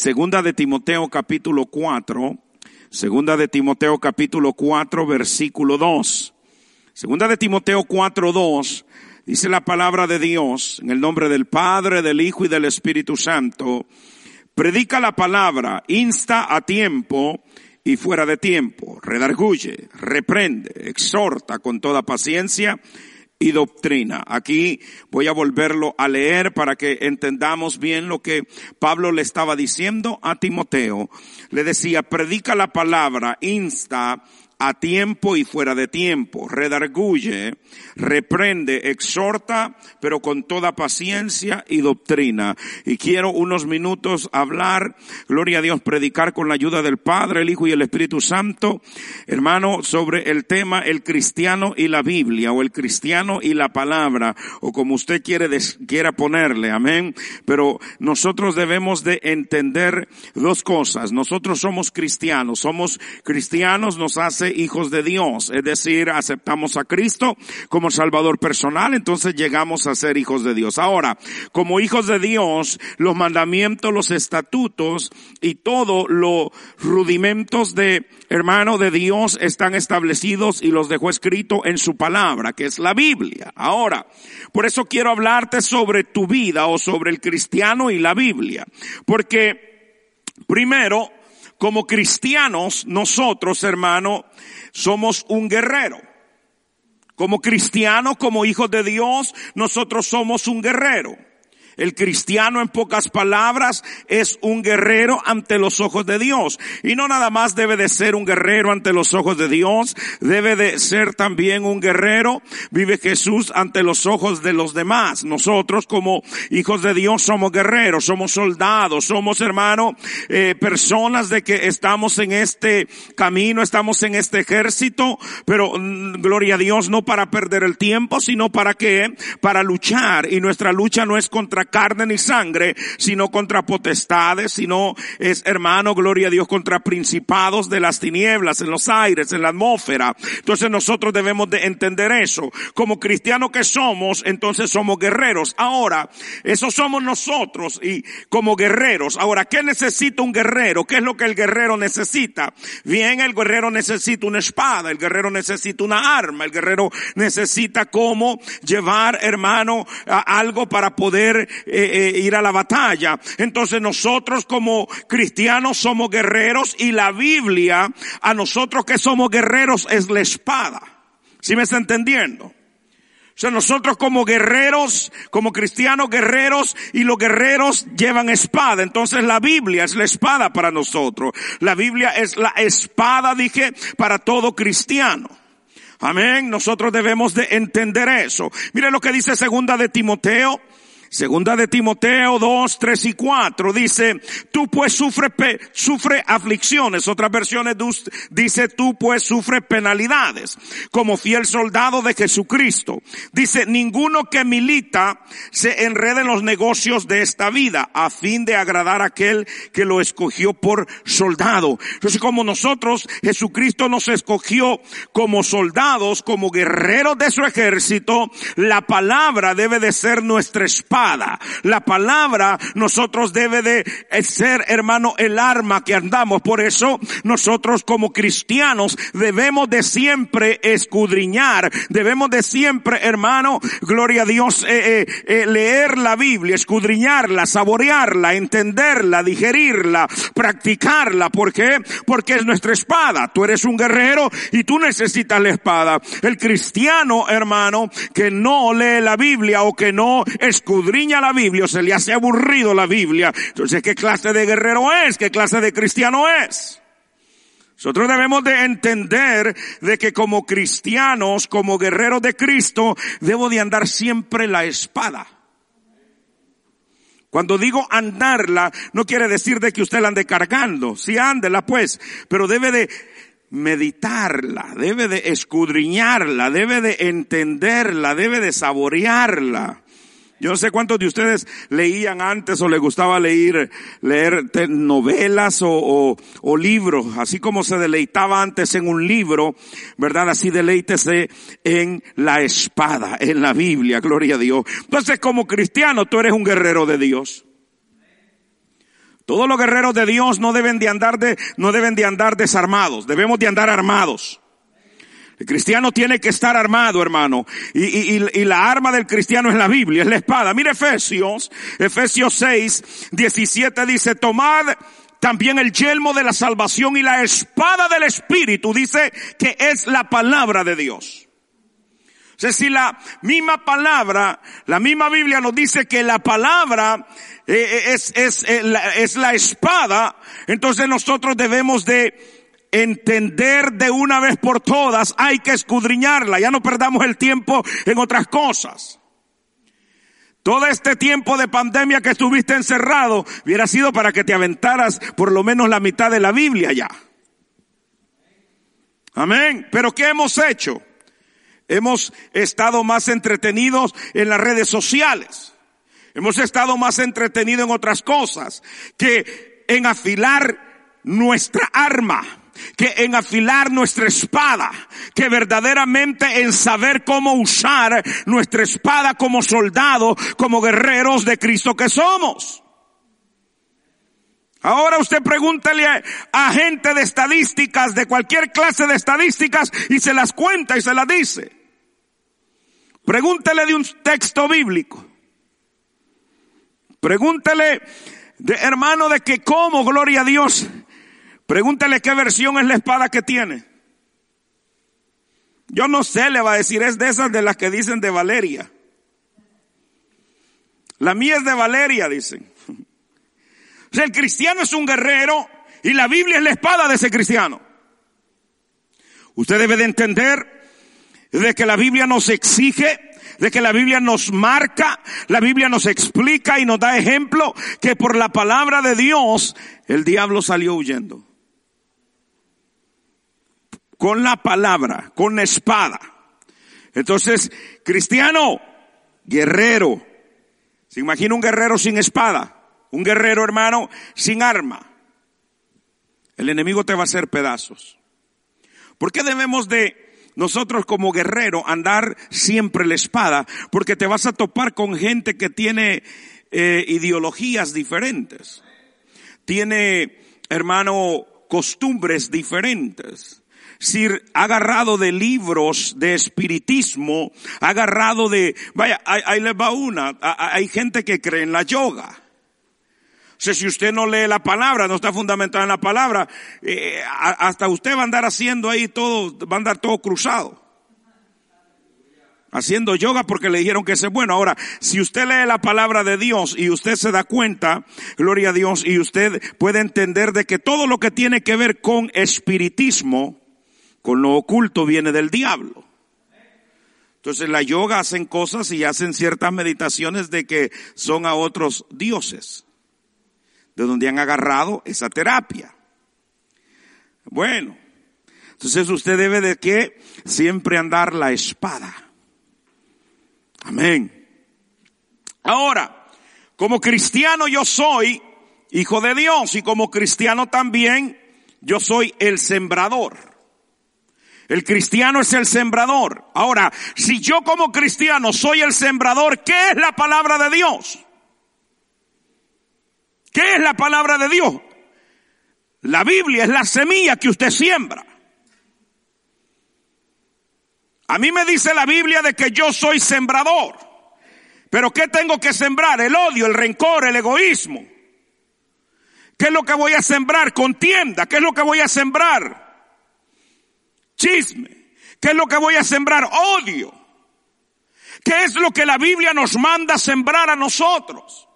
Segunda de Timoteo capítulo 4. Segunda de Timoteo capítulo 4 versículo 2. Segunda de Timoteo 4 2. Dice la palabra de Dios en el nombre del Padre, del Hijo y del Espíritu Santo. Predica la palabra, insta a tiempo y fuera de tiempo, redarguye, reprende, exhorta con toda paciencia y doctrina. Aquí voy a volverlo a leer para que entendamos bien lo que Pablo le estaba diciendo a Timoteo. Le decía, predica la palabra, insta a tiempo y fuera de tiempo, redarguye, reprende, exhorta, pero con toda paciencia y doctrina. Y quiero unos minutos hablar, gloria a Dios, predicar con la ayuda del Padre, el Hijo y el Espíritu Santo, hermano, sobre el tema el cristiano y la Biblia, o el cristiano y la palabra, o como usted quiere, quiera ponerle, amén. Pero nosotros debemos de entender dos cosas. Nosotros somos cristianos, somos cristianos, nos hace hijos de Dios, es decir, aceptamos a Cristo como Salvador personal, entonces llegamos a ser hijos de Dios. Ahora, como hijos de Dios, los mandamientos, los estatutos y todo los rudimentos de hermano de Dios están establecidos y los dejó escrito en su palabra, que es la Biblia. Ahora, por eso quiero hablarte sobre tu vida o sobre el cristiano y la Biblia, porque primero, como cristianos, nosotros, hermano, somos un guerrero. Como cristianos, como hijos de Dios, nosotros somos un guerrero. El cristiano, en pocas palabras, es un guerrero ante los ojos de Dios. Y no nada más debe de ser un guerrero ante los ojos de Dios, debe de ser también un guerrero, vive Jesús ante los ojos de los demás. Nosotros como hijos de Dios somos guerreros, somos soldados, somos hermano, eh, personas de que estamos en este camino, estamos en este ejército, pero mm, gloria a Dios no para perder el tiempo, sino para que, para luchar. Y nuestra lucha no es contra carne ni sangre, sino contra potestades, sino es hermano, gloria a Dios, contra principados de las tinieblas, en los aires, en la atmósfera. Entonces nosotros debemos de entender eso. Como cristianos que somos, entonces somos guerreros. Ahora, eso somos nosotros y como guerreros. Ahora, ¿qué necesita un guerrero? ¿Qué es lo que el guerrero necesita? Bien, el guerrero necesita una espada, el guerrero necesita una arma, el guerrero necesita cómo llevar, hermano, algo para poder eh, eh, ir a la batalla. Entonces nosotros como cristianos somos guerreros y la Biblia a nosotros que somos guerreros es la espada. ¿Sí me está entendiendo? O sea, nosotros como guerreros, como cristianos guerreros, y los guerreros llevan espada. Entonces la Biblia es la espada para nosotros. La Biblia es la espada, dije, para todo cristiano. Amén. Nosotros debemos de entender eso. Mire lo que dice segunda de Timoteo, Segunda de Timoteo 2, 3 y 4 dice, tú pues sufre, sufre aflicciones. Otras versiones dice, tú pues sufre penalidades como fiel soldado de Jesucristo. Dice, ninguno que milita se enreda en los negocios de esta vida a fin de agradar a aquel que lo escogió por soldado. Entonces como nosotros, Jesucristo nos escogió como soldados, como guerreros de su ejército, la palabra debe de ser nuestra espada la palabra nosotros debe de ser, hermano, el arma que andamos. Por eso nosotros como cristianos debemos de siempre escudriñar, debemos de siempre, hermano, gloria a Dios, eh, eh, eh, leer la Biblia, escudriñarla, saborearla, entenderla, digerirla, practicarla. ¿Por qué? Porque es nuestra espada. Tú eres un guerrero y tú necesitas la espada. El cristiano, hermano, que no lee la Biblia o que no escudriña escudriña la Biblia o se le hace aburrido la Biblia, entonces ¿qué clase de guerrero es? ¿Qué clase de cristiano es? Nosotros debemos de entender de que como cristianos, como guerreros de Cristo, debo de andar siempre la espada. Cuando digo andarla, no quiere decir de que usted la ande cargando. Sí, ándela pues, pero debe de meditarla, debe de escudriñarla, debe de entenderla, debe de saborearla. Yo no sé cuántos de ustedes leían antes o les gustaba leer, leer novelas o, o, libros, así como se deleitaba antes en un libro, ¿verdad? Así deleítese en la espada, en la Biblia, gloria a Dios. Entonces como cristiano tú eres un guerrero de Dios. Todos los guerreros de Dios no deben de andar de, no deben de andar desarmados, debemos de andar armados. El cristiano tiene que estar armado, hermano. Y, la arma del cristiano es la Biblia, es la espada. Mire Efesios, Efesios 6, 17 dice, tomad también el yelmo de la salvación y la espada del Espíritu, dice que es la palabra de Dios. O sea, si la misma palabra, la misma Biblia nos dice que la palabra eh, eh, es, es, eh, es la espada, entonces nosotros debemos de entender de una vez por todas, hay que escudriñarla, ya no perdamos el tiempo en otras cosas. Todo este tiempo de pandemia que estuviste encerrado hubiera sido para que te aventaras por lo menos la mitad de la Biblia ya. Amén. Pero ¿qué hemos hecho? Hemos estado más entretenidos en las redes sociales. Hemos estado más entretenidos en otras cosas que en afilar nuestra arma que en afilar nuestra espada, que verdaderamente en saber cómo usar nuestra espada como soldado, como guerreros de Cristo que somos. Ahora usted pregúntele a, gente de estadísticas, de cualquier clase de estadísticas, y se las cuenta y se las dice. Pregúntele de un texto bíblico. Pregúntele, de, hermano, de que cómo, gloria a Dios, Pregúntale qué versión es la espada que tiene. Yo no sé, le va a decir, es de esas de las que dicen de Valeria. La mía es de Valeria, dicen. O sea, el cristiano es un guerrero y la Biblia es la espada de ese cristiano. Usted debe de entender de que la Biblia nos exige, de que la Biblia nos marca, la Biblia nos explica y nos da ejemplo que por la palabra de Dios el diablo salió huyendo con la palabra, con la espada. Entonces, cristiano, guerrero. ¿Se imagina un guerrero sin espada? Un guerrero, hermano, sin arma. El enemigo te va a hacer pedazos. ¿Por qué debemos de nosotros como guerrero andar siempre la espada? Porque te vas a topar con gente que tiene eh, ideologías diferentes. Tiene, hermano, costumbres diferentes agarrado de libros de espiritismo, agarrado de, vaya, ahí, les va una, hay gente que cree en la yoga. Si usted no lee la palabra, no está fundamentada en la palabra, eh, hasta usted va a andar haciendo ahí todo, va a andar todo cruzado. Haciendo yoga porque le dijeron que es bueno. Ahora, si usted lee la palabra de Dios y usted se da cuenta, gloria a Dios, y usted puede entender de que todo lo que tiene que ver con espiritismo, con lo oculto viene del diablo. Entonces la yoga hacen cosas y hacen ciertas meditaciones de que son a otros dioses, de donde han agarrado esa terapia. Bueno, entonces usted debe de que siempre andar la espada. Amén. Ahora, como cristiano yo soy hijo de Dios y como cristiano también yo soy el sembrador. El cristiano es el sembrador. Ahora, si yo como cristiano soy el sembrador, ¿qué es la palabra de Dios? ¿Qué es la palabra de Dios? La Biblia es la semilla que usted siembra. A mí me dice la Biblia de que yo soy sembrador. Pero ¿qué tengo que sembrar? El odio, el rencor, el egoísmo. ¿Qué es lo que voy a sembrar? Contienda. ¿Qué es lo que voy a sembrar? Chisme. ¿Qué es lo que voy a sembrar? Odio. ¿Qué es lo que la Biblia nos manda sembrar a nosotros?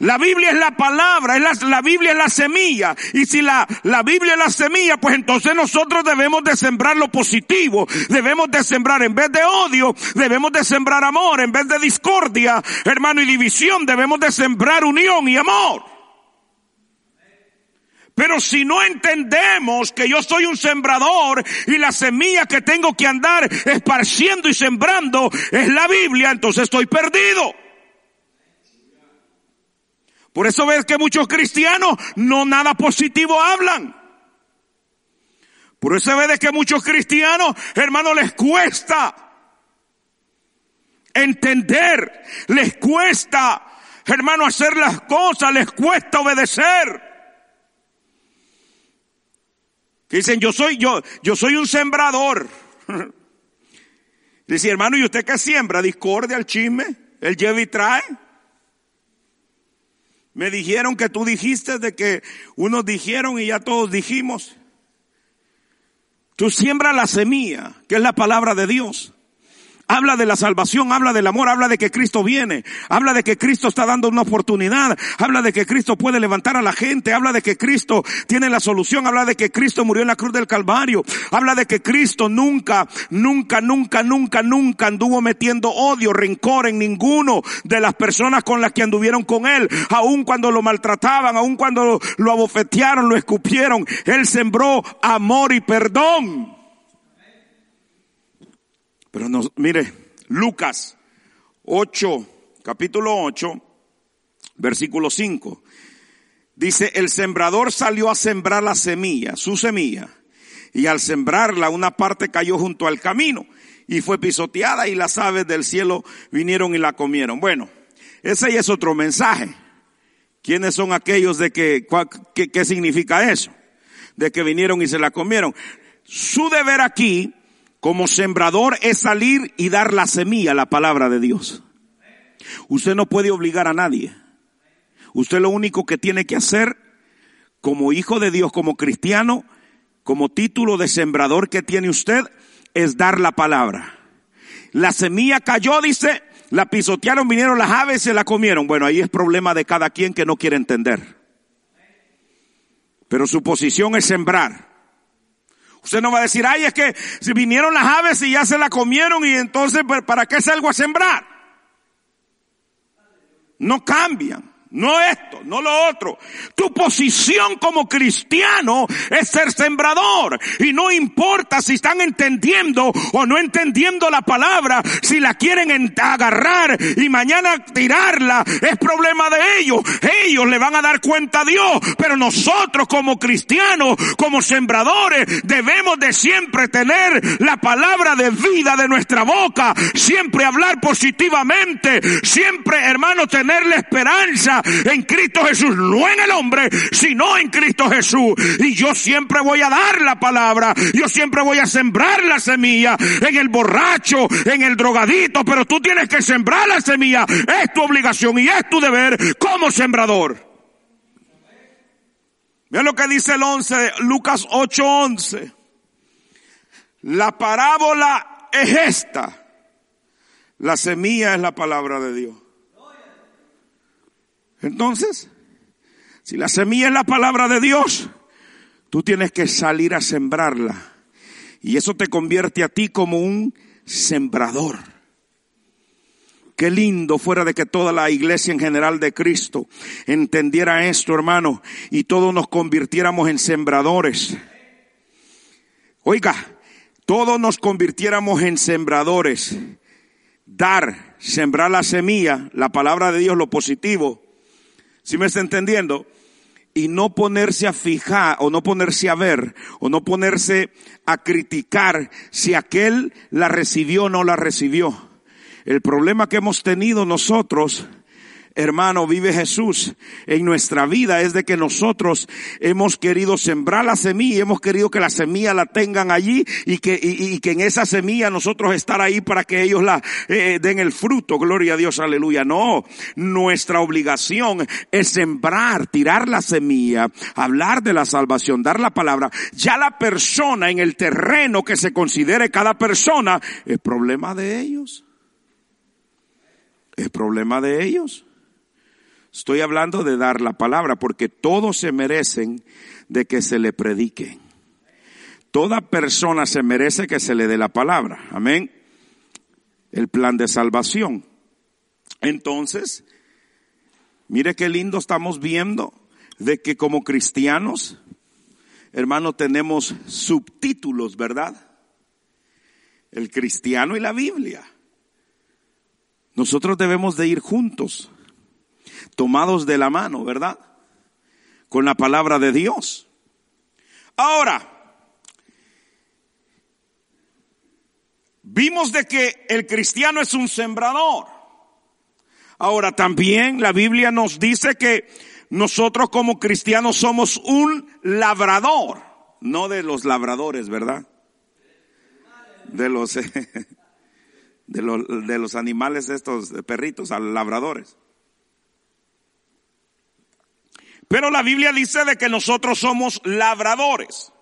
La Biblia es la palabra, es la, la, Biblia es la semilla. Y si la, la Biblia es la semilla, pues entonces nosotros debemos de sembrar lo positivo. Debemos de sembrar en vez de odio, debemos de sembrar amor. En vez de discordia, hermano, y división, debemos de sembrar unión y amor. Pero si no entendemos que yo soy un sembrador y la semilla que tengo que andar esparciendo y sembrando es la Biblia, entonces estoy perdido. Por eso ves que muchos cristianos no nada positivo hablan. Por eso ves que muchos cristianos, hermano, les cuesta entender, les cuesta, hermano, hacer las cosas, les cuesta obedecer. Que dicen, yo soy, yo, yo soy un sembrador. Dice, hermano, ¿y usted qué siembra? Discordia, el chisme, el lleva y trae. Me dijeron que tú dijiste de que unos dijeron y ya todos dijimos. Tú siembra la semilla, que es la palabra de Dios habla de la salvación, habla del amor, habla de que Cristo viene, habla de que Cristo está dando una oportunidad, habla de que Cristo puede levantar a la gente, habla de que Cristo tiene la solución, habla de que Cristo murió en la cruz del Calvario, habla de que Cristo nunca, nunca, nunca, nunca, nunca anduvo metiendo odio, rencor en ninguno de las personas con las que anduvieron con él, aun cuando lo maltrataban, aun cuando lo, lo abofetearon, lo escupieron, él sembró amor y perdón. Pero no, mire, Lucas 8, capítulo 8, versículo 5. Dice, el sembrador salió a sembrar la semilla, su semilla, y al sembrarla una parte cayó junto al camino y fue pisoteada y las aves del cielo vinieron y la comieron. Bueno, ese ya es otro mensaje. ¿Quiénes son aquellos de que, qué significa eso? De que vinieron y se la comieron. Su deber aquí como sembrador es salir y dar la semilla, la palabra de Dios. Usted no puede obligar a nadie. Usted lo único que tiene que hacer como hijo de Dios, como cristiano, como título de sembrador que tiene usted, es dar la palabra. La semilla cayó, dice, la pisotearon, vinieron las aves, se la comieron. Bueno, ahí es problema de cada quien que no quiere entender. Pero su posición es sembrar. Usted no va a decir, ay, es que si vinieron las aves y ya se la comieron y entonces, ¿para qué salgo a sembrar? No cambian. No esto, no lo otro. Tu posición como cristiano es ser sembrador. Y no importa si están entendiendo o no entendiendo la palabra, si la quieren agarrar y mañana tirarla, es problema de ellos. Ellos le van a dar cuenta a Dios. Pero nosotros como cristianos, como sembradores, debemos de siempre tener la palabra de vida de nuestra boca. Siempre hablar positivamente. Siempre, hermano, tener la esperanza en Cristo Jesús, no en el hombre, sino en Cristo Jesús. Y yo siempre voy a dar la palabra, yo siempre voy a sembrar la semilla en el borracho, en el drogadito, pero tú tienes que sembrar la semilla, es tu obligación y es tu deber como sembrador. Vean lo que dice el 11, Lucas 8:11. La parábola es esta. La semilla es la palabra de Dios. Entonces, si la semilla es la palabra de Dios, tú tienes que salir a sembrarla. Y eso te convierte a ti como un sembrador. Qué lindo fuera de que toda la iglesia en general de Cristo entendiera esto, hermano, y todos nos convirtiéramos en sembradores. Oiga, todos nos convirtiéramos en sembradores. Dar, sembrar la semilla, la palabra de Dios, lo positivo, si me está entendiendo? Y no ponerse a fijar o no ponerse a ver o no ponerse a criticar si aquel la recibió o no la recibió. El problema que hemos tenido nosotros hermano, vive Jesús en nuestra vida es de que nosotros hemos querido sembrar la semilla, hemos querido que la semilla la tengan allí y que, y, que en esa semilla nosotros estar ahí para que ellos la eh, den el fruto. Gloria a Dios, aleluya. No, nuestra obligación es sembrar, tirar la semilla, hablar de la salvación, dar la palabra. Ya la persona en el terreno que se considere cada persona es problema de ellos. Es problema de ellos. Estoy hablando de dar la palabra porque todos se merecen de que se le predique. Toda persona se merece que se le dé la palabra. Amén. El plan de salvación. Entonces, mire qué lindo estamos viendo de que como cristianos, hermano, tenemos subtítulos, ¿verdad? El cristiano y la Biblia. Nosotros debemos de ir juntos, tomados de la mano, ¿verdad? Con la palabra de Dios. Ahora, vimos de que el cristiano es un sembrador. Ahora también la Biblia nos dice que nosotros como cristianos somos un labrador, no de los labradores, ¿verdad? De los, de los, de los animales estos perritos, labradores. Pero la Biblia dice de que nosotros somos labradores.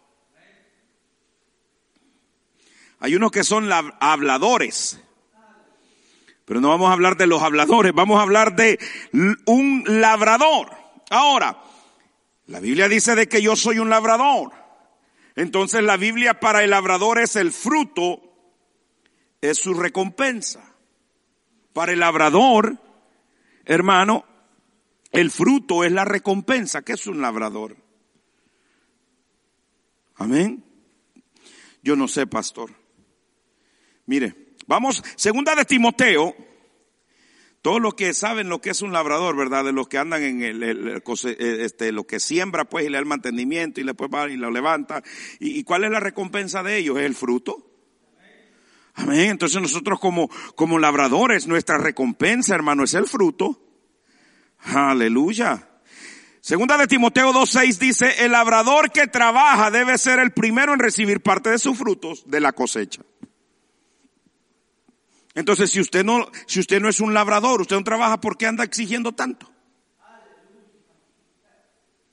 Hay unos que son habladores. Pero no vamos a hablar de los habladores, vamos a hablar de un labrador. Ahora, la Biblia dice de que yo soy un labrador. Entonces la Biblia para el labrador es el fruto, es su recompensa. Para el labrador, hermano, el fruto es la recompensa. ¿Qué es un labrador? Amén. Yo no sé, pastor. Mire, vamos, segunda de Timoteo, todos los que saben lo que es un labrador, ¿verdad? De los que andan en el, eh, este, lo que siembra, pues, y le da el mantenimiento, y después va y lo levanta. ¿Y, cuál es la recompensa de ellos? Es el fruto. Amén. Entonces nosotros como, como labradores, nuestra recompensa, hermano, es el fruto. Aleluya. Segunda de Timoteo 2.6 dice, el labrador que trabaja debe ser el primero en recibir parte de sus frutos de la cosecha. Entonces, si usted no, si usted no es un labrador, usted no trabaja, ¿por qué anda exigiendo tanto?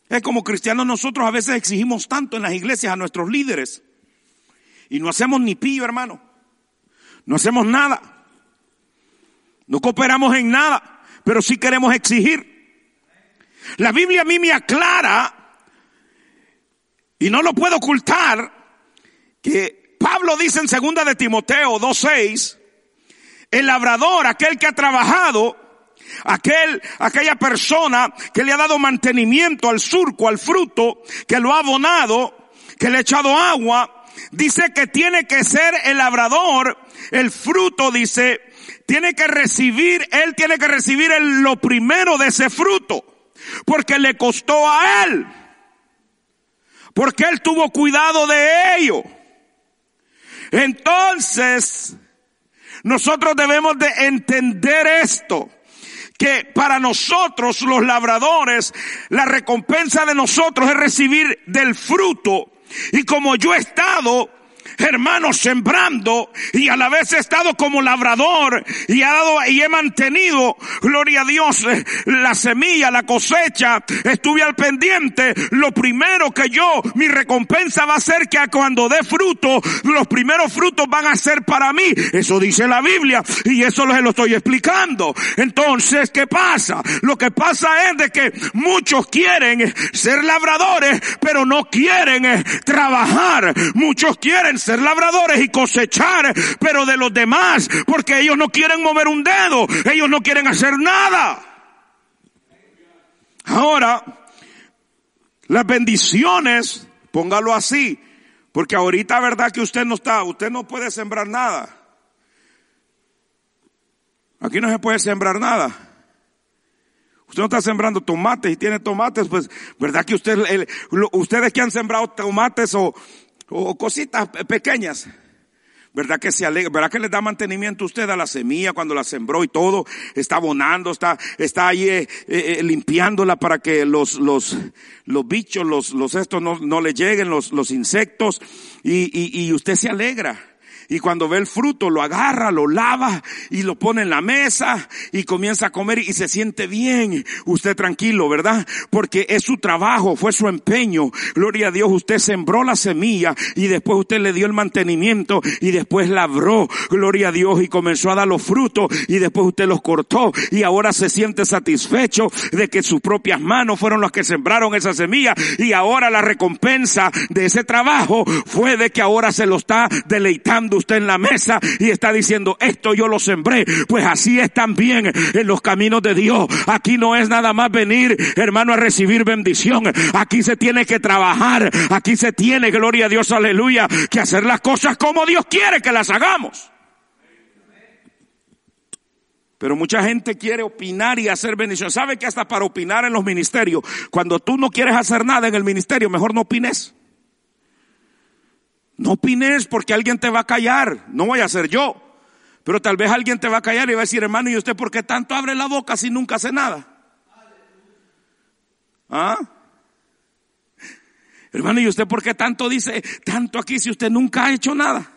Es como cristianos nosotros a veces exigimos tanto en las iglesias a nuestros líderes y no hacemos ni pillo, hermano. No hacemos nada. No cooperamos en nada, pero sí queremos exigir. La Biblia a mí me aclara y no lo puedo ocultar que Pablo dice en segunda de Timoteo 2:6 el labrador, aquel que ha trabajado, aquel, aquella persona que le ha dado mantenimiento al surco, al fruto, que lo ha abonado, que le ha echado agua, dice que tiene que ser el labrador, el fruto dice, tiene que recibir, él tiene que recibir lo primero de ese fruto, porque le costó a él, porque él tuvo cuidado de ello. Entonces, nosotros debemos de entender esto que para nosotros los labradores, la recompensa de nosotros es recibir del fruto. Y como yo he estado hermanos, sembrando y a la vez he estado como labrador y ha dado y he mantenido, gloria a Dios, eh, la semilla, la cosecha, estuve al pendiente. Lo primero que yo, mi recompensa va a ser que cuando dé fruto, los primeros frutos van a ser para mí. Eso dice la Biblia y eso se lo estoy explicando. Entonces, ¿qué pasa? Lo que pasa es de que muchos quieren ser labradores, pero no quieren eh, trabajar. Muchos quieren ser labradores y cosechar, pero de los demás, porque ellos no quieren mover un dedo, ellos no quieren hacer nada. Ahora, las bendiciones, póngalo así, porque ahorita verdad que usted no está, usted no puede sembrar nada. Aquí no se puede sembrar nada. Usted no está sembrando tomates y tiene tomates, pues, ¿verdad que usted, ustedes que han sembrado tomates o, o cositas pequeñas. ¿Verdad que se alegra? ¿Verdad que le da mantenimiento usted a la semilla cuando la sembró y todo? Está abonando, está, está ahí eh, eh, eh, limpiándola para que los, los, los bichos, los, los estos no, no le lleguen, los, los insectos, y, y, y usted se alegra. Y cuando ve el fruto, lo agarra, lo lava y lo pone en la mesa y comienza a comer y se siente bien. Usted tranquilo, ¿verdad? Porque es su trabajo, fue su empeño. Gloria a Dios, usted sembró la semilla y después usted le dio el mantenimiento y después labró. Gloria a Dios y comenzó a dar los frutos y después usted los cortó y ahora se siente satisfecho de que sus propias manos fueron las que sembraron esa semilla y ahora la recompensa de ese trabajo fue de que ahora se lo está deleitando usted en la mesa y está diciendo, esto yo lo sembré. Pues así es también en los caminos de Dios. Aquí no es nada más venir, hermano, a recibir bendición. Aquí se tiene que trabajar. Aquí se tiene, gloria a Dios, aleluya, que hacer las cosas como Dios quiere que las hagamos. Pero mucha gente quiere opinar y hacer bendición. ¿Sabe que hasta para opinar en los ministerios, cuando tú no quieres hacer nada en el ministerio, mejor no opines? No opines porque alguien te va a callar. No voy a ser yo. Pero tal vez alguien te va a callar y va a decir, hermano, ¿y usted por qué tanto abre la boca si nunca hace nada? ¿Ah? Hermano, ¿y usted por qué tanto dice tanto aquí si usted nunca ha hecho nada?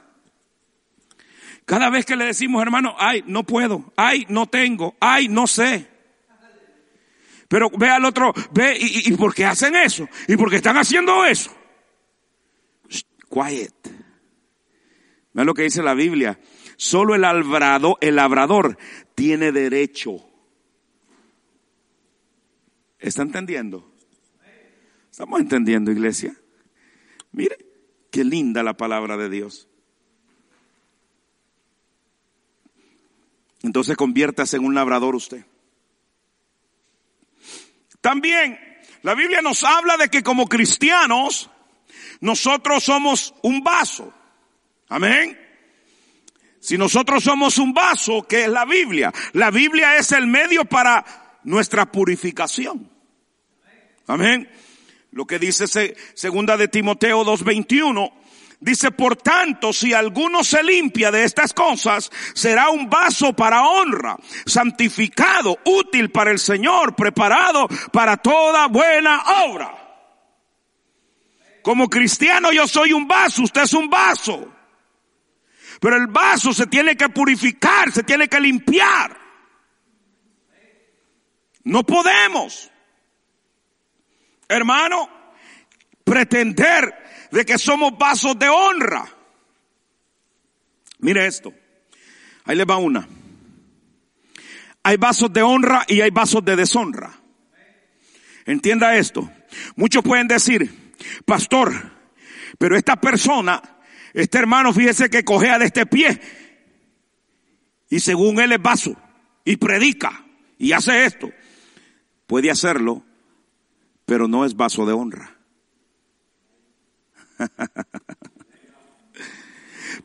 Cada vez que le decimos, hermano, ay, no puedo, ay, no tengo, ay, no sé. Pero ve al otro, ve, ¿y, y por qué hacen eso? ¿Y por qué están haciendo eso? Quiet. Ve lo que dice la Biblia. Solo el el labrador tiene derecho. ¿Está entendiendo? ¿Estamos entendiendo, iglesia? Mire, qué linda la palabra de Dios. Entonces conviértase en un labrador usted. También la Biblia nos habla de que como cristianos nosotros somos un vaso. Amén. Si nosotros somos un vaso, que es la Biblia? La Biblia es el medio para nuestra purificación. Amén. Lo que dice segunda de Timoteo 2:21 dice, "Por tanto, si alguno se limpia de estas cosas, será un vaso para honra, santificado, útil para el Señor, preparado para toda buena obra." Como cristiano yo soy un vaso, usted es un vaso. Pero el vaso se tiene que purificar, se tiene que limpiar. No podemos, hermano, pretender de que somos vasos de honra. Mire esto. Ahí le va una. Hay vasos de honra y hay vasos de deshonra. Entienda esto. Muchos pueden decir, pastor, pero esta persona, este hermano, fíjese que cojea de este pie y según él es vaso y predica y hace esto. Puede hacerlo, pero no es vaso de honra.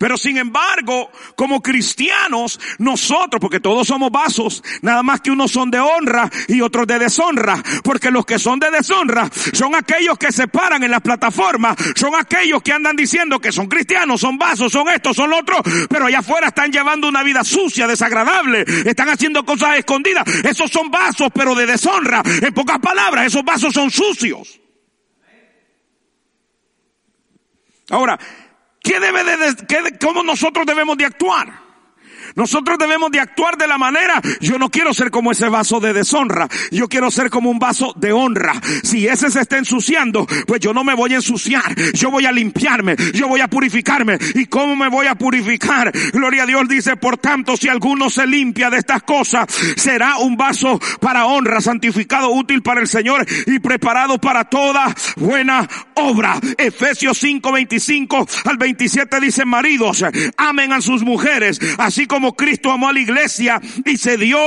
Pero sin embargo, como cristianos, nosotros, porque todos somos vasos, nada más que unos son de honra y otros de deshonra, porque los que son de deshonra son aquellos que se paran en las plataformas, son aquellos que andan diciendo que son cristianos, son vasos, son estos, son otros, pero allá afuera están llevando una vida sucia, desagradable, están haciendo cosas escondidas. Esos son vasos, pero de deshonra. En pocas palabras, esos vasos son sucios. Ahora, ¿Qué debe de, cómo nosotros debemos de actuar? Nosotros debemos de actuar de la manera, yo no quiero ser como ese vaso de deshonra, yo quiero ser como un vaso de honra. Si ese se está ensuciando, pues yo no me voy a ensuciar, yo voy a limpiarme, yo voy a purificarme. ¿Y cómo me voy a purificar? Gloria a Dios dice, por tanto, si alguno se limpia de estas cosas, será un vaso para honra, santificado, útil para el Señor y preparado para toda buena obra. Efesios 5, 25 al 27 dice, maridos, amen a sus mujeres, así como como Cristo amó a la iglesia y se dio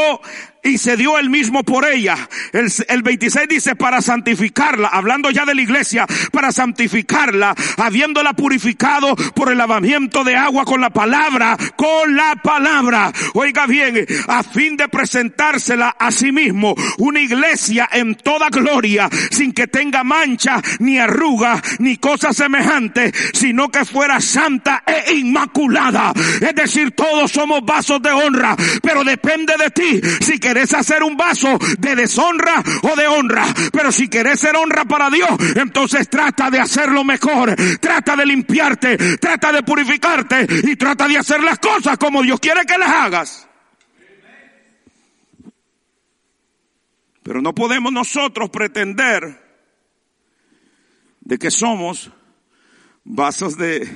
y se dio él mismo por ella. El, el 26 dice para santificarla, hablando ya de la iglesia, para santificarla, habiéndola purificado por el lavamiento de agua con la palabra, con la palabra. Oiga bien, a fin de presentársela a sí mismo, una iglesia en toda gloria, sin que tenga mancha, ni arruga, ni cosa semejante, sino que fuera santa e inmaculada. Es decir, todos somos vasos de honra, pero depende de ti si que querés hacer un vaso de deshonra o de honra. Pero si querés ser honra para Dios, entonces trata de hacerlo mejor. Trata de limpiarte, trata de purificarte y trata de hacer las cosas como Dios quiere que las hagas. Pero no podemos nosotros pretender de que somos vasos de,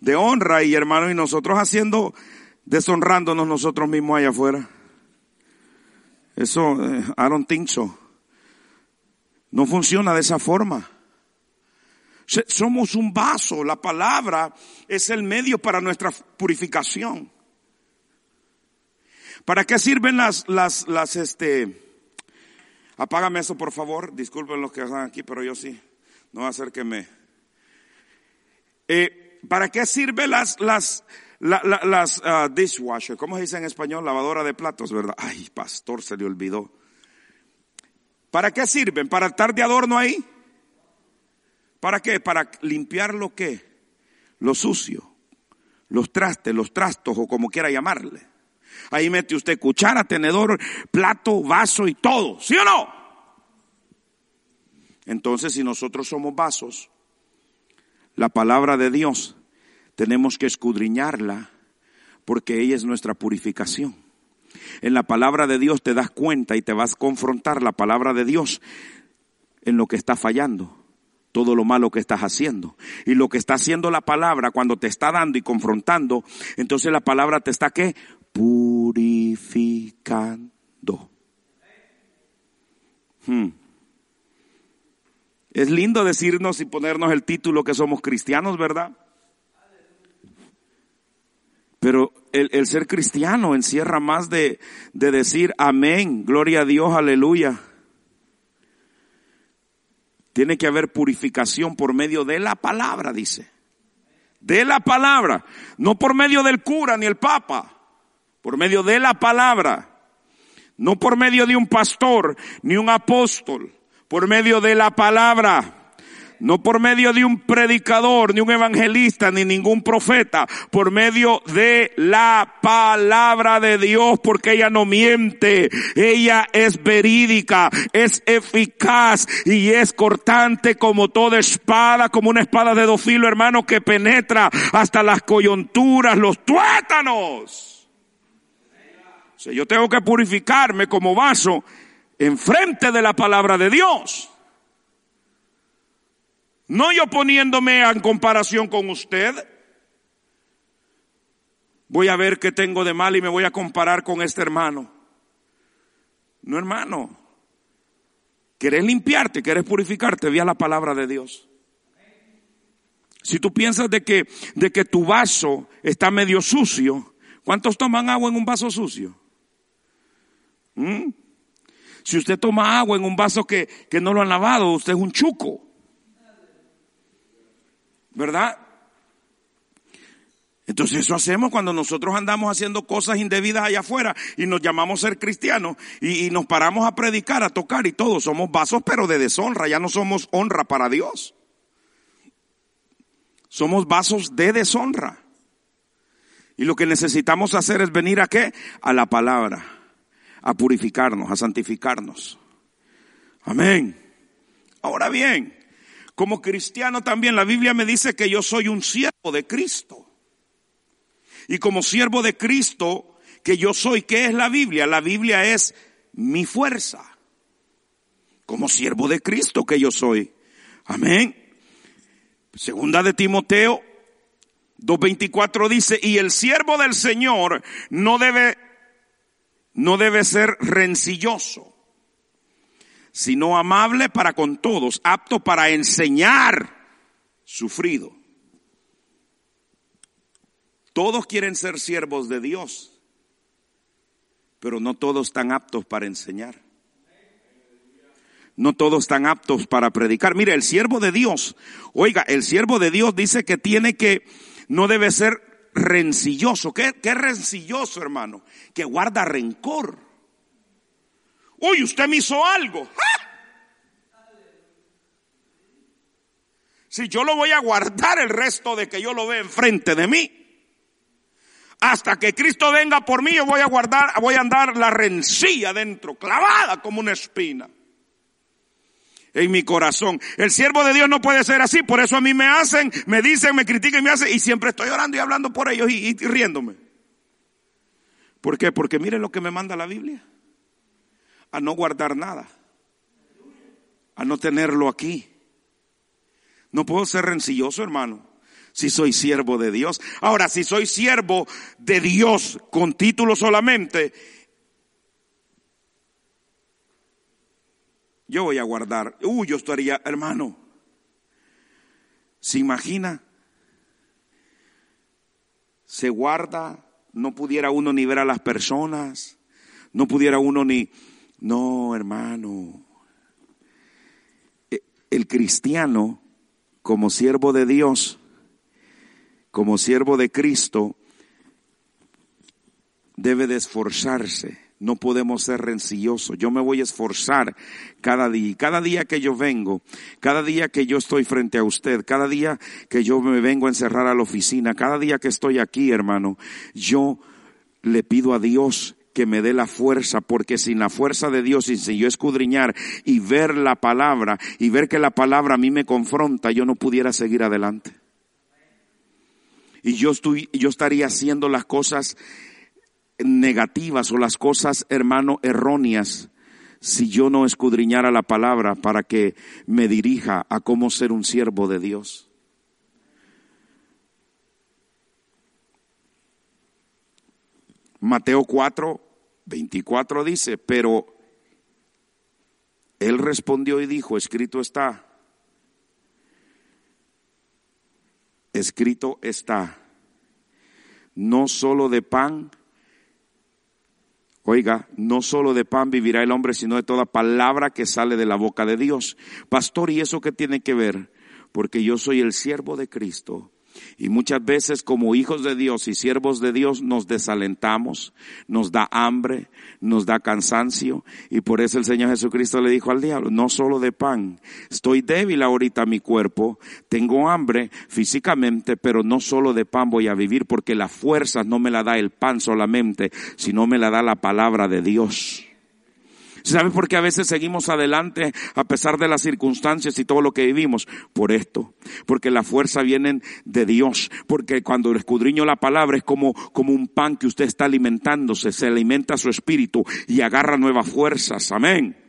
de honra y hermanos y nosotros haciendo, deshonrándonos nosotros mismos allá afuera. Eso, eh, I don't. No funciona de esa forma. Somos un vaso, la palabra es el medio para nuestra purificación. ¿Para qué sirven las, las, las, este, apágame eso por favor, disculpen los que están aquí, pero yo sí, no va eh, ¿para qué sirven las, las, las uh, dishwasher? ¿Cómo se dice en español? Lavadora de platos, ¿verdad? Ay, pastor, se le olvidó. ¿Para qué sirven? ¿Para estar de adorno ahí? ¿Para qué? Para limpiar lo que? Lo sucio. Los trastes, los trastos o como quiera llamarle. Ahí mete usted cuchara, tenedor, plato, vaso y todo. ¿Sí o no? Entonces, si nosotros somos vasos, la palabra de Dios tenemos que escudriñarla porque ella es nuestra purificación. En la palabra de Dios te das cuenta y te vas a confrontar la palabra de Dios en lo que está fallando, todo lo malo que estás haciendo. Y lo que está haciendo la palabra cuando te está dando y confrontando, entonces la palabra te está qué? Purificando. Hmm. Es lindo decirnos y ponernos el título que somos cristianos, ¿verdad? Pero el, ser cristiano encierra más de, de decir amén, gloria a Dios, aleluya. Tiene que haber purificación por medio de la palabra, dice. De la palabra. No por medio del cura ni el papa. Por medio de la palabra. No por medio de un pastor ni un apóstol por medio de la palabra. No por medio de un predicador, ni un evangelista, ni ningún profeta, por medio de la palabra de Dios, porque ella no miente, ella es verídica, es eficaz y es cortante como toda espada, como una espada de dos filos, hermano, que penetra hasta las coyunturas, los tuétanos. O yo tengo que purificarme como vaso enfrente de la palabra de Dios. No yo poniéndome en comparación con usted. Voy a ver qué tengo de mal y me voy a comparar con este hermano. No hermano. ¿Querés limpiarte? ¿Querés purificarte? Vía la palabra de Dios. Si tú piensas de que, de que tu vaso está medio sucio, ¿cuántos toman agua en un vaso sucio? ¿Mm? Si usted toma agua en un vaso que, que no lo han lavado, usted es un chuco. ¿Verdad? Entonces eso hacemos cuando nosotros andamos haciendo cosas indebidas allá afuera y nos llamamos ser cristianos y, y, nos paramos a predicar, a tocar y todo. Somos vasos pero de deshonra, ya no somos honra para Dios. Somos vasos de deshonra. Y lo que necesitamos hacer es venir a qué? A la palabra a purificarnos, a santificarnos. Amén. Ahora bien, como cristiano también la Biblia me dice que yo soy un siervo de Cristo. Y como siervo de Cristo que yo soy, ¿qué es la Biblia? La Biblia es mi fuerza. Como siervo de Cristo que yo soy. Amén. Segunda de Timoteo 2.24 dice, y el siervo del Señor no debe no debe ser rencilloso, sino amable para con todos, apto para enseñar, sufrido. Todos quieren ser siervos de Dios, pero no todos están aptos para enseñar. No todos están aptos para predicar. Mire, el siervo de Dios, oiga, el siervo de Dios dice que tiene que, no debe ser rencilloso. ¿Qué, qué rencilloso, hermano? Que guarda rencor. Uy, usted me hizo algo. Si yo lo voy a guardar el resto de que yo lo vea enfrente de mí. hasta que Cristo venga por mí, yo voy a guardar, voy a andar la rencilla dentro, clavada como una espina en mi corazón. El siervo de Dios no puede ser así, por eso a mí me hacen, me dicen, me critican me hacen, y siempre estoy orando y hablando por ellos y, y riéndome. ¿Por qué? Porque miren lo que me manda la Biblia. A no guardar nada. A no tenerlo aquí. No puedo ser rencilloso, hermano. Si soy siervo de Dios. Ahora, si soy siervo de Dios con título solamente, yo voy a guardar. Uy, yo estaría, hermano. ¿Se imagina? Se guarda, no pudiera uno ni ver a las personas, no pudiera uno ni... No, hermano. E, el cristiano, como siervo de Dios, como siervo de Cristo, debe de esforzarse no podemos ser rencillosos. Yo me voy a esforzar cada día. Cada día que yo vengo, cada día que yo estoy frente a usted, cada día que yo me vengo a encerrar a la oficina, cada día que estoy aquí, hermano, yo le pido a Dios que me dé la fuerza, porque sin la fuerza de Dios y sin yo escudriñar y ver la palabra y ver que la palabra a mí me confronta, yo no pudiera seguir adelante. Y yo estoy, yo estaría haciendo las cosas negativas o las cosas, hermano, erróneas si yo no escudriñara la palabra para que me dirija a cómo ser un siervo de Dios. Mateo 4, 24 dice, pero él respondió y dijo, escrito está, escrito está, no solo de pan Oiga, no solo de pan vivirá el hombre, sino de toda palabra que sale de la boca de Dios. Pastor, ¿y eso qué tiene que ver? Porque yo soy el siervo de Cristo y muchas veces como hijos de Dios y siervos de Dios nos desalentamos, nos da hambre, nos da cansancio y por eso el Señor Jesucristo le dijo al diablo, no solo de pan, estoy débil ahorita mi cuerpo, tengo hambre físicamente, pero no solo de pan voy a vivir porque la fuerza no me la da el pan solamente, sino me la da la palabra de Dios. ¿Sabe por qué a veces seguimos adelante a pesar de las circunstancias y todo lo que vivimos? Por esto. Porque la fuerza viene de Dios. Porque cuando escudriño la palabra es como, como un pan que usted está alimentándose. Se alimenta su espíritu y agarra nuevas fuerzas. Amén.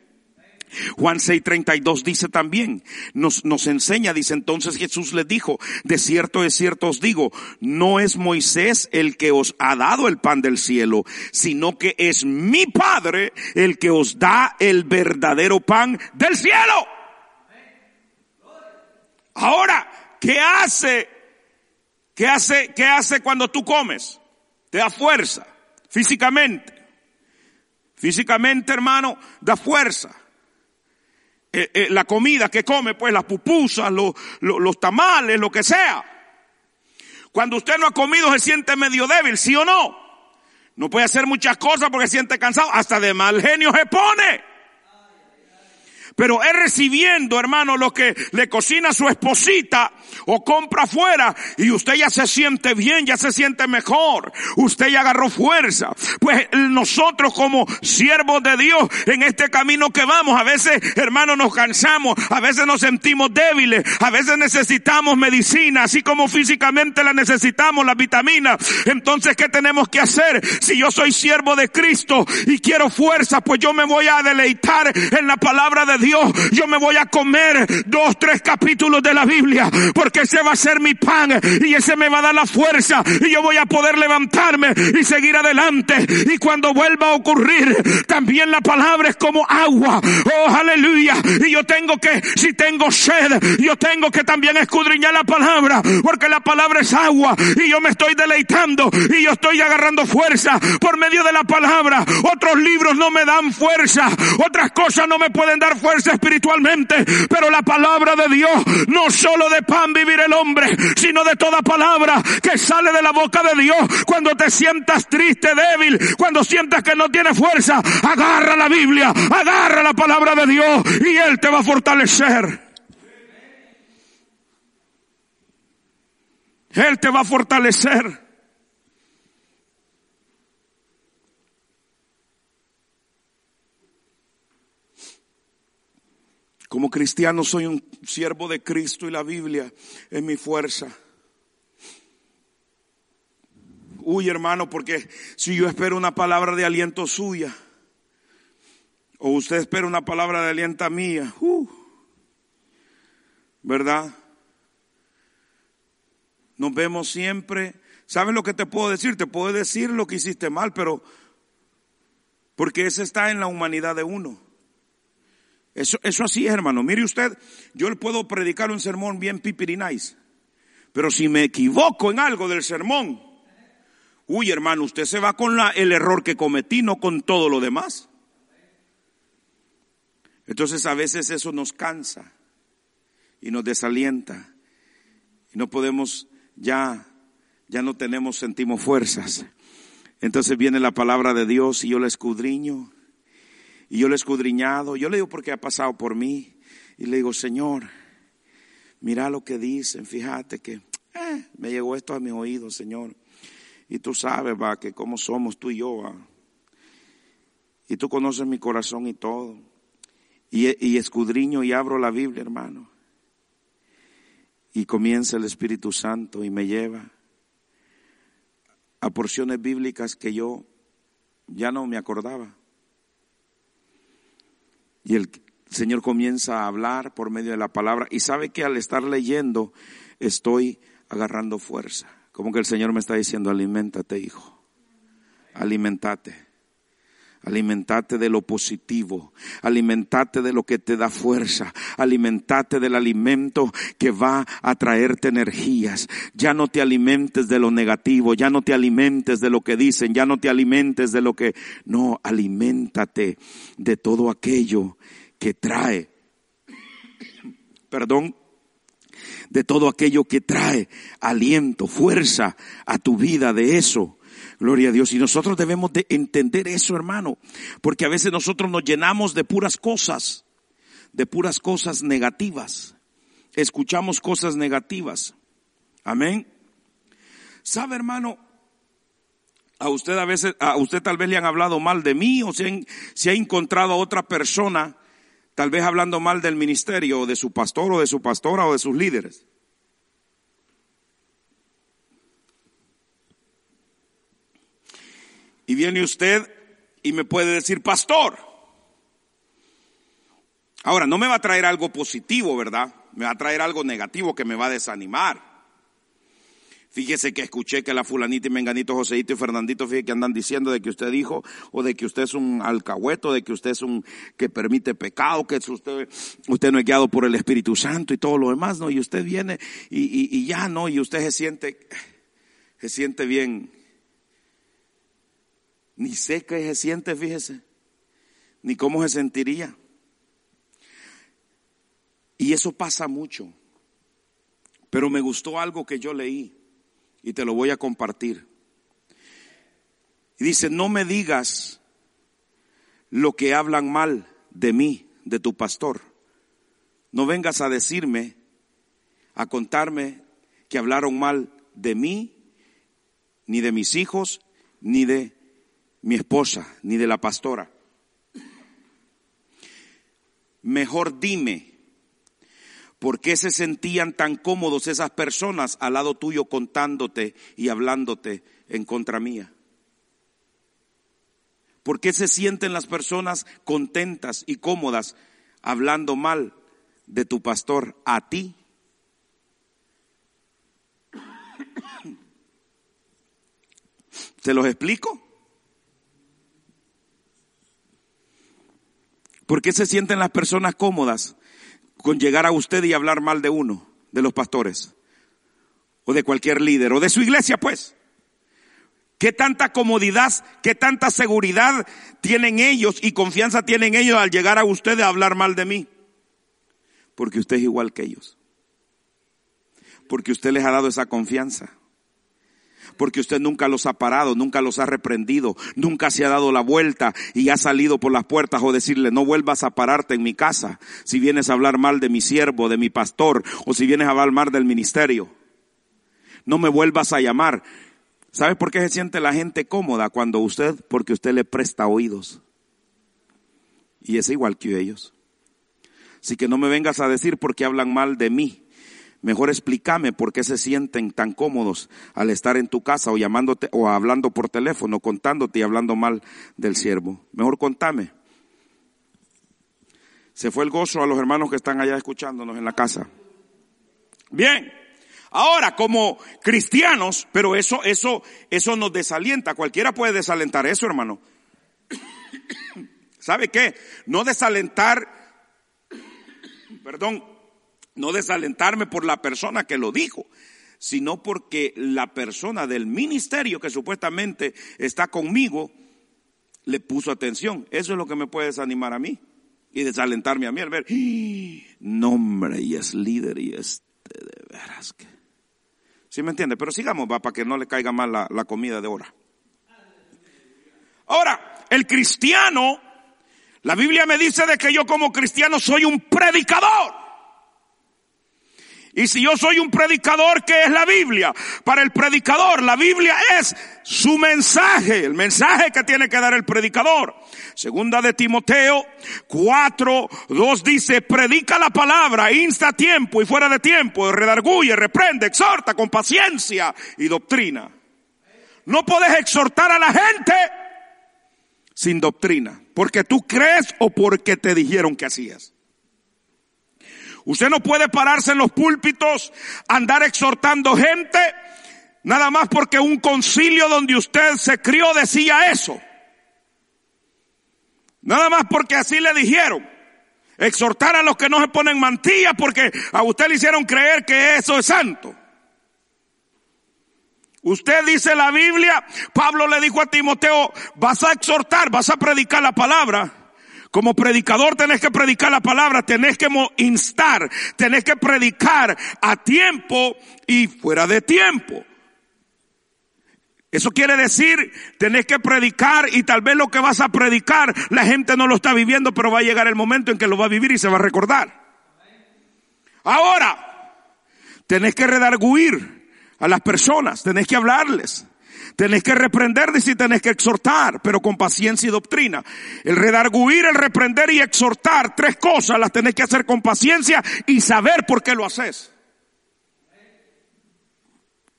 Juan 6:32 dice también, nos, nos enseña, dice entonces Jesús les dijo, de cierto, de cierto os digo, no es Moisés el que os ha dado el pan del cielo, sino que es mi Padre el que os da el verdadero pan del cielo. Ahora, ¿qué hace? ¿Qué hace? ¿Qué hace cuando tú comes? Te da fuerza, físicamente. Físicamente, hermano, da fuerza. Eh, eh, la comida que come, pues las pupusas, los, tamales, lo que sea. Cuando usted no ha comido se siente medio débil, ¿sí o no? No puede hacer muchas cosas porque se siente cansado, hasta de mal genio se pone. Pero es recibiendo, hermano, lo que le cocina su esposita o compra afuera y usted ya se siente bien, ya se siente mejor. Usted ya agarró fuerza. Pues nosotros como siervos de Dios en este camino que vamos, a veces, hermano, nos cansamos, a veces nos sentimos débiles, a veces necesitamos medicina, así como físicamente la necesitamos, las vitaminas. Entonces, ¿qué tenemos que hacer? Si yo soy siervo de Cristo y quiero fuerza, pues yo me voy a deleitar en la palabra de Dios, yo me voy a comer dos, tres capítulos de la Biblia, porque ese va a ser mi pan y ese me va a dar la fuerza y yo voy a poder levantarme y seguir adelante. Y cuando vuelva a ocurrir, también la palabra es como agua. Oh, aleluya. Y yo tengo que, si tengo sed, yo tengo que también escudriñar la palabra, porque la palabra es agua y yo me estoy deleitando y yo estoy agarrando fuerza por medio de la palabra. Otros libros no me dan fuerza, otras cosas no me pueden dar espiritualmente, pero la palabra de Dios, no solo de pan vivir el hombre, sino de toda palabra que sale de la boca de Dios. Cuando te sientas triste, débil, cuando sientas que no tienes fuerza, agarra la Biblia, agarra la palabra de Dios y Él te va a fortalecer. Él te va a fortalecer. Cristiano soy un siervo de Cristo y la Biblia es mi fuerza. Uy, hermano, porque si yo espero una palabra de aliento suya, o usted espera una palabra de aliento mía, uh, ¿verdad? Nos vemos siempre. ¿Sabes lo que te puedo decir? Te puedo decir lo que hiciste mal, pero porque eso está en la humanidad de uno. Eso, eso así es, hermano. Mire usted, yo le puedo predicar un sermón bien pipirinais, pero si me equivoco en algo del sermón, uy, hermano, usted se va con la, el error que cometí, no con todo lo demás. Entonces a veces eso nos cansa y nos desalienta y no podemos ya, ya no tenemos, sentimos fuerzas. Entonces viene la palabra de Dios y yo la escudriño. Y yo la he escudriñado. Yo le digo porque ha pasado por mí. Y le digo, Señor, mira lo que dicen. Fíjate que eh, me llegó esto a mi oído, Señor. Y tú sabes, va, que cómo somos tú y yo, va. Y tú conoces mi corazón y todo. Y escudriño y abro la Biblia, hermano. Y comienza el Espíritu Santo y me lleva a porciones bíblicas que yo ya no me acordaba. Y el Señor comienza a hablar por medio de la palabra y sabe que al estar leyendo estoy agarrando fuerza. Como que el Señor me está diciendo, alimentate hijo, alimentate. Alimentate de lo positivo, alimentate de lo que te da fuerza, alimentate del alimento que va a traerte energías. Ya no te alimentes de lo negativo, ya no te alimentes de lo que dicen, ya no te alimentes de lo que... No, alimentate de todo aquello que trae, perdón, de todo aquello que trae aliento, fuerza a tu vida, de eso Gloria a Dios. Y nosotros debemos de entender eso, hermano, porque a veces nosotros nos llenamos de puras cosas, de puras cosas negativas. Escuchamos cosas negativas. Amén. ¿Sabe, hermano? A usted a veces, a usted tal vez le han hablado mal de mí o se, se ha encontrado a otra persona, tal vez hablando mal del ministerio o de su pastor o de su pastora o de sus líderes. Y viene usted y me puede decir, pastor. Ahora, no me va a traer algo positivo, ¿verdad? Me va a traer algo negativo que me va a desanimar. Fíjese que escuché que la fulanita y menganito, Joseito y Fernandito, fíjese que andan diciendo de que usted dijo, o de que usted es un alcahueto, de que usted es un que permite pecado, que usted, no es guiado por el Espíritu Santo y todo lo demás, ¿no? Y usted viene y ya, ¿no? Y usted se siente, se siente bien, ni sé qué se siente, fíjese, ni cómo se sentiría. Y eso pasa mucho. Pero me gustó algo que yo leí y te lo voy a compartir. Y dice, no me digas lo que hablan mal de mí, de tu pastor. No vengas a decirme, a contarme que hablaron mal de mí, ni de mis hijos, ni de mi esposa, ni de la pastora. Mejor dime, ¿por qué se sentían tan cómodos esas personas al lado tuyo contándote y hablándote en contra mía? ¿Por qué se sienten las personas contentas y cómodas hablando mal de tu pastor a ti? ¿Se los explico? ¿Por qué se sienten las personas cómodas con llegar a usted y hablar mal de uno, de los pastores? O de cualquier líder, o de su iglesia, pues. ¿Qué tanta comodidad, qué tanta seguridad tienen ellos y confianza tienen ellos al llegar a usted a hablar mal de mí? Porque usted es igual que ellos. Porque usted les ha dado esa confianza porque usted nunca los ha parado, nunca los ha reprendido, nunca se ha dado la vuelta y ha salido por las puertas o decirle, no vuelvas a pararte en mi casa si vienes a hablar mal de mi siervo, de mi pastor, o si vienes a hablar mal del ministerio. No me vuelvas a llamar. ¿Sabe por qué se siente la gente cómoda cuando usted? Porque usted le presta oídos. Y es igual que ellos. Así que no me vengas a decir por qué hablan mal de mí. Mejor explícame por qué se sienten tan cómodos al estar en tu casa o llamándote o hablando por teléfono, contándote y hablando mal del siervo. Mejor contame. Se fue el gozo a los hermanos que están allá escuchándonos en la casa. Bien. Ahora, como cristianos, pero eso, eso, eso nos desalienta. Cualquiera puede desalentar eso, hermano. ¿Sabe qué? No desalentar, perdón, no desalentarme por la persona que lo dijo, sino porque la persona del ministerio que supuestamente está conmigo le puso atención. Eso es lo que me puede desanimar a mí y desalentarme a mí al ver, ¡Ah! nombre y es líder y este de veras que ¿Sí me entiende? Pero sigamos, va, para que no le caiga mal la, la comida de hora. Ahora, el cristiano, la Biblia me dice de que yo como cristiano soy un predicador. Y si yo soy un predicador, ¿qué es la Biblia? Para el predicador, la Biblia es su mensaje, el mensaje que tiene que dar el predicador. Segunda de Timoteo 4, 2 dice, predica la palabra, insta a tiempo y fuera de tiempo, redarguye, reprende, exhorta con paciencia y doctrina. No puedes exhortar a la gente sin doctrina, porque tú crees o porque te dijeron que hacías. Usted no puede pararse en los púlpitos, andar exhortando gente, nada más porque un concilio donde usted se crió decía eso. Nada más porque así le dijeron. Exhortar a los que no se ponen mantilla porque a usted le hicieron creer que eso es santo. Usted dice la Biblia, Pablo le dijo a Timoteo, vas a exhortar, vas a predicar la palabra. Como predicador tenés que predicar la palabra, tenés que instar, tenés que predicar a tiempo y fuera de tiempo. Eso quiere decir, tenés que predicar y tal vez lo que vas a predicar, la gente no lo está viviendo, pero va a llegar el momento en que lo va a vivir y se va a recordar. Ahora, tenés que redarguir a las personas, tenés que hablarles. Tenés que reprender y tenés que exhortar, pero con paciencia y doctrina. El redarguir, el reprender y exhortar, tres cosas las tenés que hacer con paciencia y saber por qué lo haces.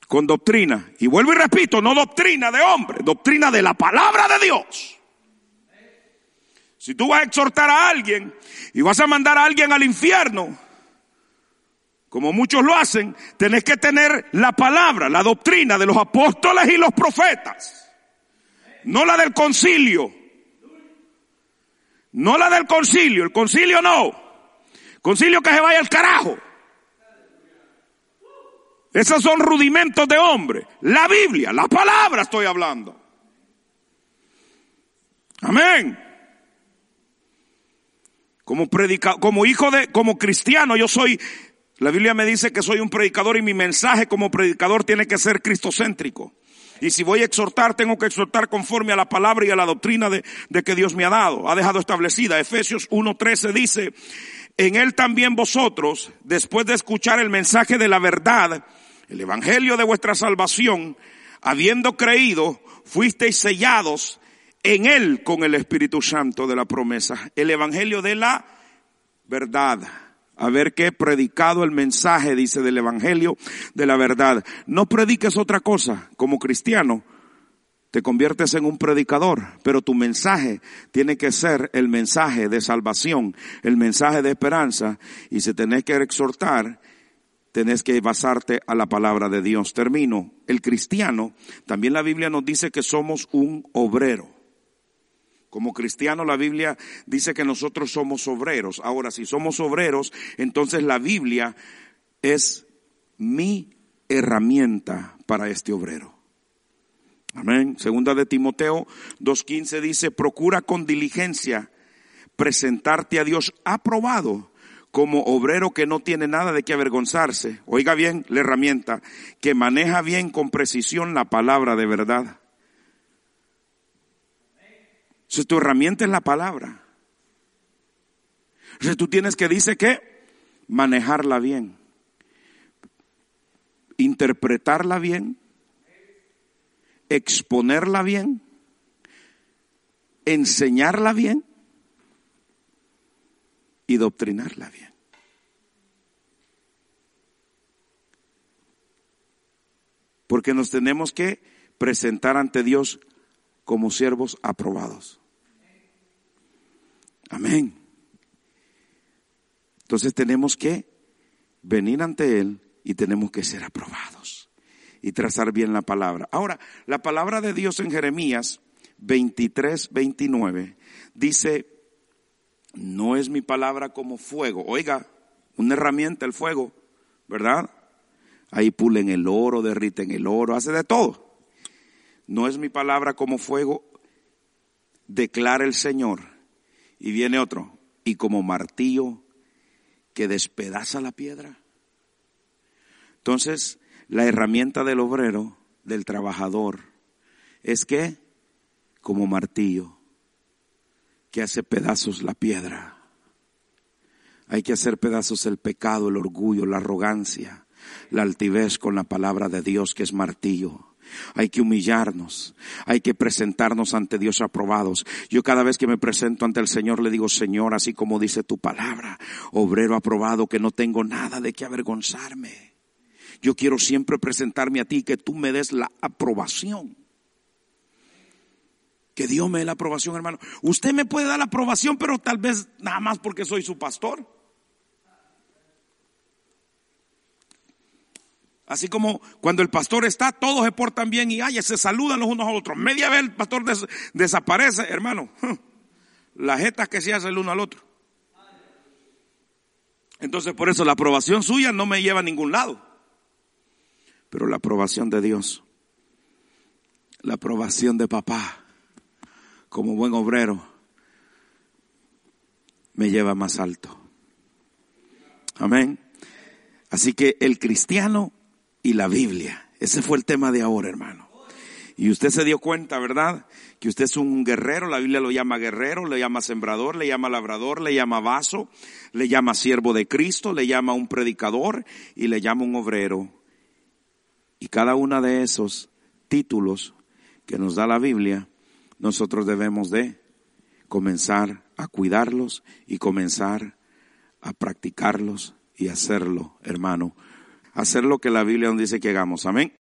Con doctrina. Y vuelvo y repito, no doctrina de hombre, doctrina de la palabra de Dios. Si tú vas a exhortar a alguien y vas a mandar a alguien al infierno, como muchos lo hacen, tenés que tener la palabra, la doctrina de los apóstoles y los profetas. No la del concilio. No la del concilio. El concilio no. Concilio que se vaya al carajo. Esos son rudimentos de hombre. La Biblia, la palabra estoy hablando. Amén. Como predica, como hijo de, como cristiano, yo soy la Biblia me dice que soy un predicador y mi mensaje como predicador tiene que ser cristocéntrico. Y si voy a exhortar, tengo que exhortar conforme a la palabra y a la doctrina de, de que Dios me ha dado, ha dejado establecida. Efesios 1.13 dice, en él también vosotros, después de escuchar el mensaje de la verdad, el evangelio de vuestra salvación, habiendo creído, fuisteis sellados en él con el Espíritu Santo de la promesa. El evangelio de la verdad haber que predicado el mensaje, dice, del Evangelio de la verdad. No prediques otra cosa como cristiano. Te conviertes en un predicador, pero tu mensaje tiene que ser el mensaje de salvación, el mensaje de esperanza. Y si tenés que exhortar, tenés que basarte a la palabra de Dios. Termino. El cristiano, también la Biblia nos dice que somos un obrero. Como cristiano la Biblia dice que nosotros somos obreros. Ahora, si somos obreros, entonces la Biblia es mi herramienta para este obrero. Amén. Segunda de Timoteo 2.15 dice, procura con diligencia presentarte a Dios aprobado como obrero que no tiene nada de qué avergonzarse. Oiga bien la herramienta, que maneja bien con precisión la palabra de verdad. Entonces tu herramienta es la palabra. Entonces tú tienes que, dice que, manejarla bien, interpretarla bien, exponerla bien, enseñarla bien. y doctrinarla bien. Porque nos tenemos que presentar ante Dios como siervos aprobados. Amén. Entonces tenemos que venir ante Él y tenemos que ser aprobados y trazar bien la palabra. Ahora, la palabra de Dios en Jeremías 23, 29 dice, no es mi palabra como fuego. Oiga, una herramienta el fuego, ¿verdad? Ahí pulen el oro, derriten el oro, hace de todo. No es mi palabra como fuego, declara el Señor. Y viene otro, y como martillo que despedaza la piedra. Entonces, la herramienta del obrero, del trabajador, es que, como martillo, que hace pedazos la piedra. Hay que hacer pedazos el pecado, el orgullo, la arrogancia, la altivez con la palabra de Dios que es martillo. Hay que humillarnos, hay que presentarnos ante Dios aprobados. Yo cada vez que me presento ante el Señor le digo, Señor, así como dice tu palabra, obrero aprobado, que no tengo nada de qué avergonzarme. Yo quiero siempre presentarme a ti, que tú me des la aprobación. Que Dios me dé la aprobación, hermano. Usted me puede dar la aprobación, pero tal vez nada más porque soy su pastor. Así como cuando el pastor está, todos se portan bien y ay, se saludan los unos a otros. Media vez el pastor desaparece, hermano. Las jetas que se hace el uno al otro. Entonces por eso la aprobación suya no me lleva a ningún lado. Pero la aprobación de Dios, la aprobación de papá, como buen obrero, me lleva más alto. Amén. Así que el cristiano y la Biblia. Ese fue el tema de ahora, hermano. Y usted se dio cuenta, ¿verdad? Que usted es un guerrero, la Biblia lo llama guerrero, le llama sembrador, le llama labrador, le llama vaso, le llama siervo de Cristo, le llama un predicador y le llama un obrero. Y cada uno de esos títulos que nos da la Biblia, nosotros debemos de comenzar a cuidarlos y comenzar a practicarlos y hacerlo, hermano, hacer lo que la Biblia nos dice que hagamos. Amén.